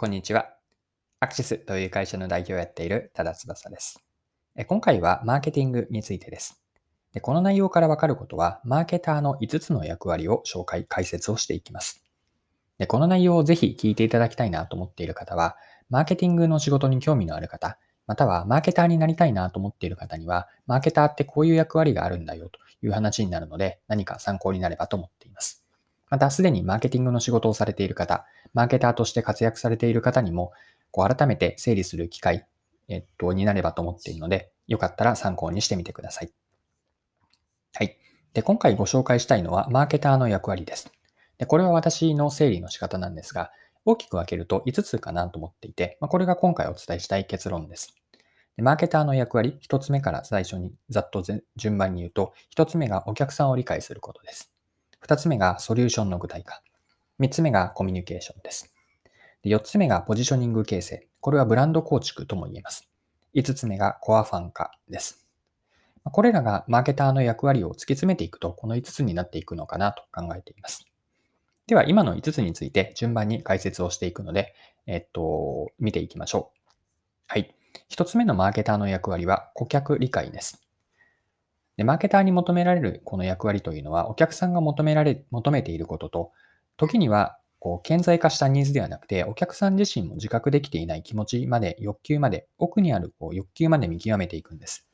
こんにちは。アクシスという会社の代表をやっている多田翼です。今回はマーケティングについてです。でこの内容からわかることは、マーケターの5つの役割を紹介、解説をしていきます。でこの内容をぜひ聞いていただきたいなと思っている方は、マーケティングの仕事に興味のある方、またはマーケターになりたいなと思っている方には、マーケターってこういう役割があるんだよという話になるので、何か参考になればと思っています。また、すでにマーケティングの仕事をされている方、マーケターとして活躍されている方にも、こう改めて整理する機会、えっと、になればと思っているので、よかったら参考にしてみてください。はい。で、今回ご紹介したいのは、マーケターの役割です。で、これは私の整理の仕方なんですが、大きく分けると5つかなと思っていて、まあ、これが今回お伝えしたい結論です。でマーケターの役割、1つ目から最初にざっと順番に言うと、1つ目がお客さんを理解することです。2つ目がソリューションの具体化。3つ目がコミュニケーションです。で4つ目がポジショニング形成。これはブランド構築とも言えます。5つ目がコアファン化です。これらがマーケターの役割を突き詰めていくと、この5つになっていくのかなと考えています。では、今の5つについて順番に解説をしていくので、えっと、見ていきましょう。はい。1つ目のマーケターの役割は顧客理解です。で、マーケターに求められるこの役割というのは、お客さんが求められ、求めていることと、時にはこう顕在化したニーズではなくて、お客さん自身も自覚できていない気持ちまで、欲求まで、奥にあるこう欲求まで見極めていくんです。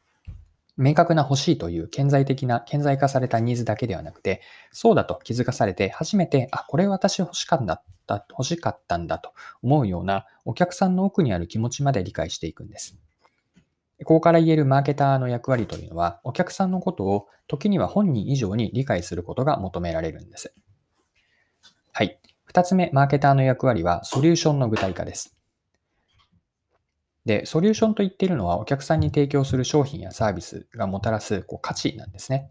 明確な欲しいという顕在的な、顕在化されたニーズだけではなくて、そうだと気づかされて、初めて、あ、これ私欲しかった、欲しかったんだと思うような、お客さんの奥にある気持ちまで理解していくんです。ここから言えるマーケターの役割というのは、お客さんのことを時には本人以上に理解することが求められるんです。はい。二つ目、マーケターの役割はソリューションの具体化です。で、ソリューションと言っているのはお客さんに提供する商品やサービスがもたらすこう価値なんですね。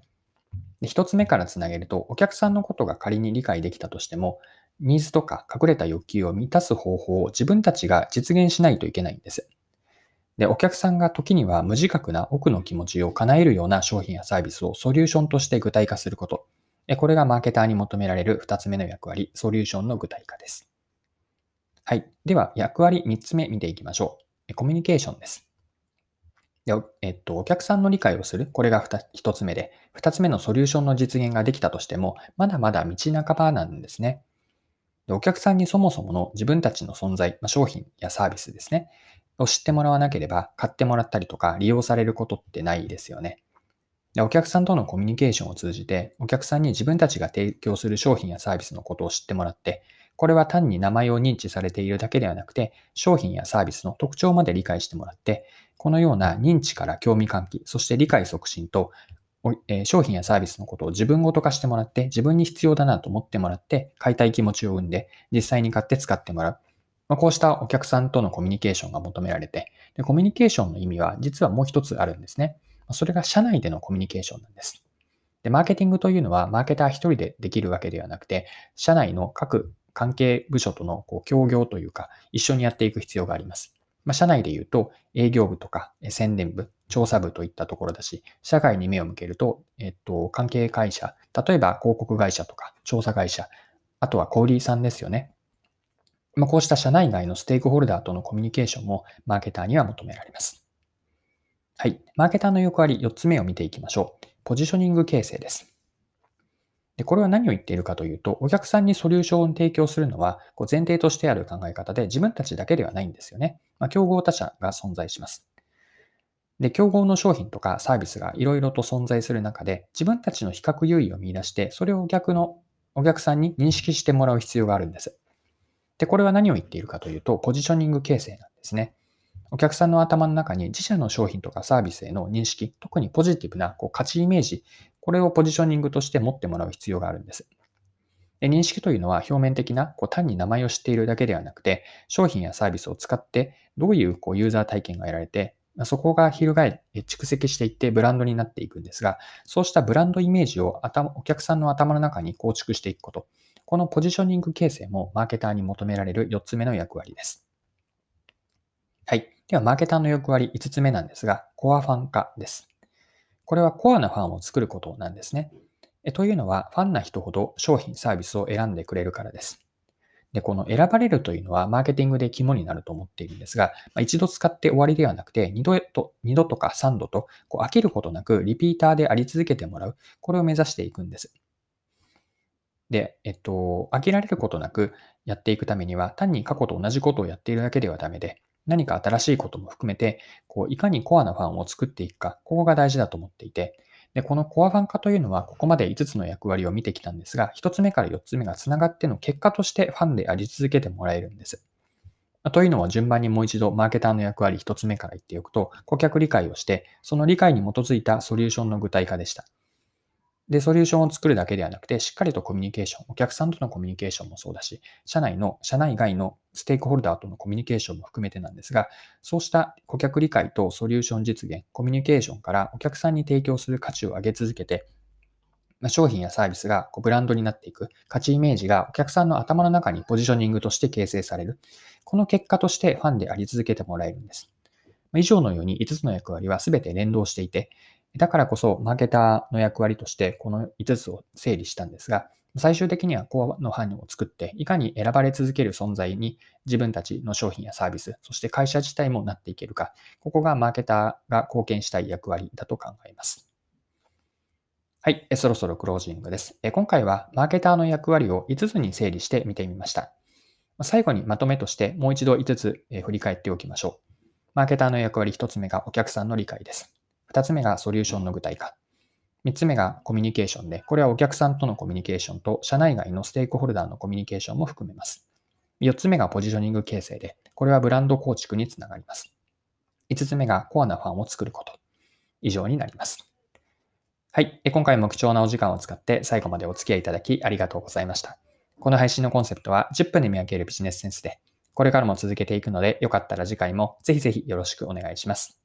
で一つ目からつなげると、お客さんのことが仮に理解できたとしても、ニーズとか隠れた欲求を満たす方法を自分たちが実現しないといけないんです。で、お客さんが時には無自覚な奥の気持ちを叶えるような商品やサービスをソリューションとして具体化すること。これがマーケターに求められる2つ目の役割、ソリューションの具体化です。はい。では、役割3つ目見ていきましょう。コミュニケーションです。でえっと、お客さんの理解をする。これが1つ目で、2つ目のソリューションの実現ができたとしても、まだまだ道半ばなんですね。でお客さんにそもそもの自分たちの存在、まあ、商品やサービスですね、を知ってもらわなければ、買ってもらったりとか利用されることってないですよね。でお客さんとのコミュニケーションを通じて、お客さんに自分たちが提供する商品やサービスのことを知ってもらって、これは単に名前を認知されているだけではなくて、商品やサービスの特徴まで理解してもらって、このような認知から興味喚起、そして理解促進と、商品やサービスのことを自分ごと化してもらって、自分に必要だなと思ってもらって、買いたい気持ちを生んで、実際に買って使ってもらう。まあこうしたお客さんとのコミュニケーションが求められてで、コミュニケーションの意味は実はもう一つあるんですね。それが社内でのコミュニケーションなんです。で、マーケティングというのは、マーケター一人でできるわけではなくて、社内の各関係部署とのこう協業というか、一緒にやっていく必要があります。まあ、社内で言うと、営業部とか宣伝部、調査部といったところだし、社外に目を向けると、えっと、関係会社、例えば広告会社とか調査会社、あとは小売さんですよね。まあ、こうした社内外のステークホルダーとのコミュニケーションもマーケターには求められます。はい。マーケターの役割4つ目を見ていきましょう。ポジショニング形成です。でこれは何を言っているかというと、お客さんにソリューションを提供するのは、こう前提としてある考え方で自分たちだけではないんですよね。まあ、競合他社が存在します。で、競合の商品とかサービスがいろいろと存在する中で、自分たちの比較優位を見出して、それを逆のお客さんに認識してもらう必要があるんです。で、これは何を言っているかというと、ポジショニング形成なんですね。お客さんの頭の中に自社の商品とかサービスへの認識、特にポジティブなこう価値イメージ、これをポジショニングとして持ってもらう必要があるんです。で認識というのは表面的なこう単に名前を知っているだけではなくて、商品やサービスを使ってどういうこうユーザー体験が得られて、そこが翻り蓄積していってブランドになっていくんですが、そうしたブランドイメージを頭お客さんの頭の中に構築していくこと。このポジショニング形成もマーケターに求められる4つ目の役割です。はい。では、マーケターの役割5つ目なんですが、コアファン化です。これはコアなファンを作ることなんですね。というのは、ファンな人ほど商品、サービスを選んでくれるからです。で、この選ばれるというのはマーケティングで肝になると思っているんですが、まあ、一度使って終わりではなくて、二度と、二度とか三度とこう飽きることなくリピーターであり続けてもらう。これを目指していくんです。で、えっと、飽きられることなくやっていくためには、単に過去と同じことをやっているだけではダメで、何か新しいことも含めて、こういかにコアなファンを作っていくか、ここが大事だと思っていて、で、このコアファン化というのは、ここまで5つの役割を見てきたんですが、1つ目から4つ目がつながっての結果としてファンであり続けてもらえるんです。というのは順番にもう一度マーケターの役割1つ目から言っておくと、顧客理解をして、その理解に基づいたソリューションの具体化でした。で、ソリューションを作るだけではなくて、しっかりとコミュニケーション、お客さんとのコミュニケーションもそうだし、社内の、社内外のステークホルダーとのコミュニケーションも含めてなんですが、そうした顧客理解とソリューション実現、コミュニケーションからお客さんに提供する価値を上げ続けて、ま商品やサービスがこうブランドになっていく、価値イメージがお客さんの頭の中にポジショニングとして形成される。この結果としてファンであり続けてもらえるんです。以上のように5つの役割は全て連動していて、だからこそ、マーケターの役割として、この5つを整理したんですが、最終的にはコアの範囲を作って、いかに選ばれ続ける存在に自分たちの商品やサービス、そして会社自体もなっていけるか、ここがマーケターが貢献したい役割だと考えます。はい、そろそろクロージングです。今回はマーケターの役割を5つに整理して見てみました。最後にまとめとしてもう一度5つ振り返っておきましょう。マーケターの役割1つ目がお客さんの理解です。2つ目がソリューションの具体化。3つ目がコミュニケーションで、これはお客さんとのコミュニケーションと社内外のステークホルダーのコミュニケーションも含めます。4つ目がポジショニング形成で、これはブランド構築につながります。5つ目がコアなファンを作ること。以上になります。はい。今回も貴重なお時間を使って最後までお付き合いいただきありがとうございました。この配信のコンセプトは10分で見分けるビジネスセンスで、これからも続けていくので、よかったら次回もぜひぜひよろしくお願いします。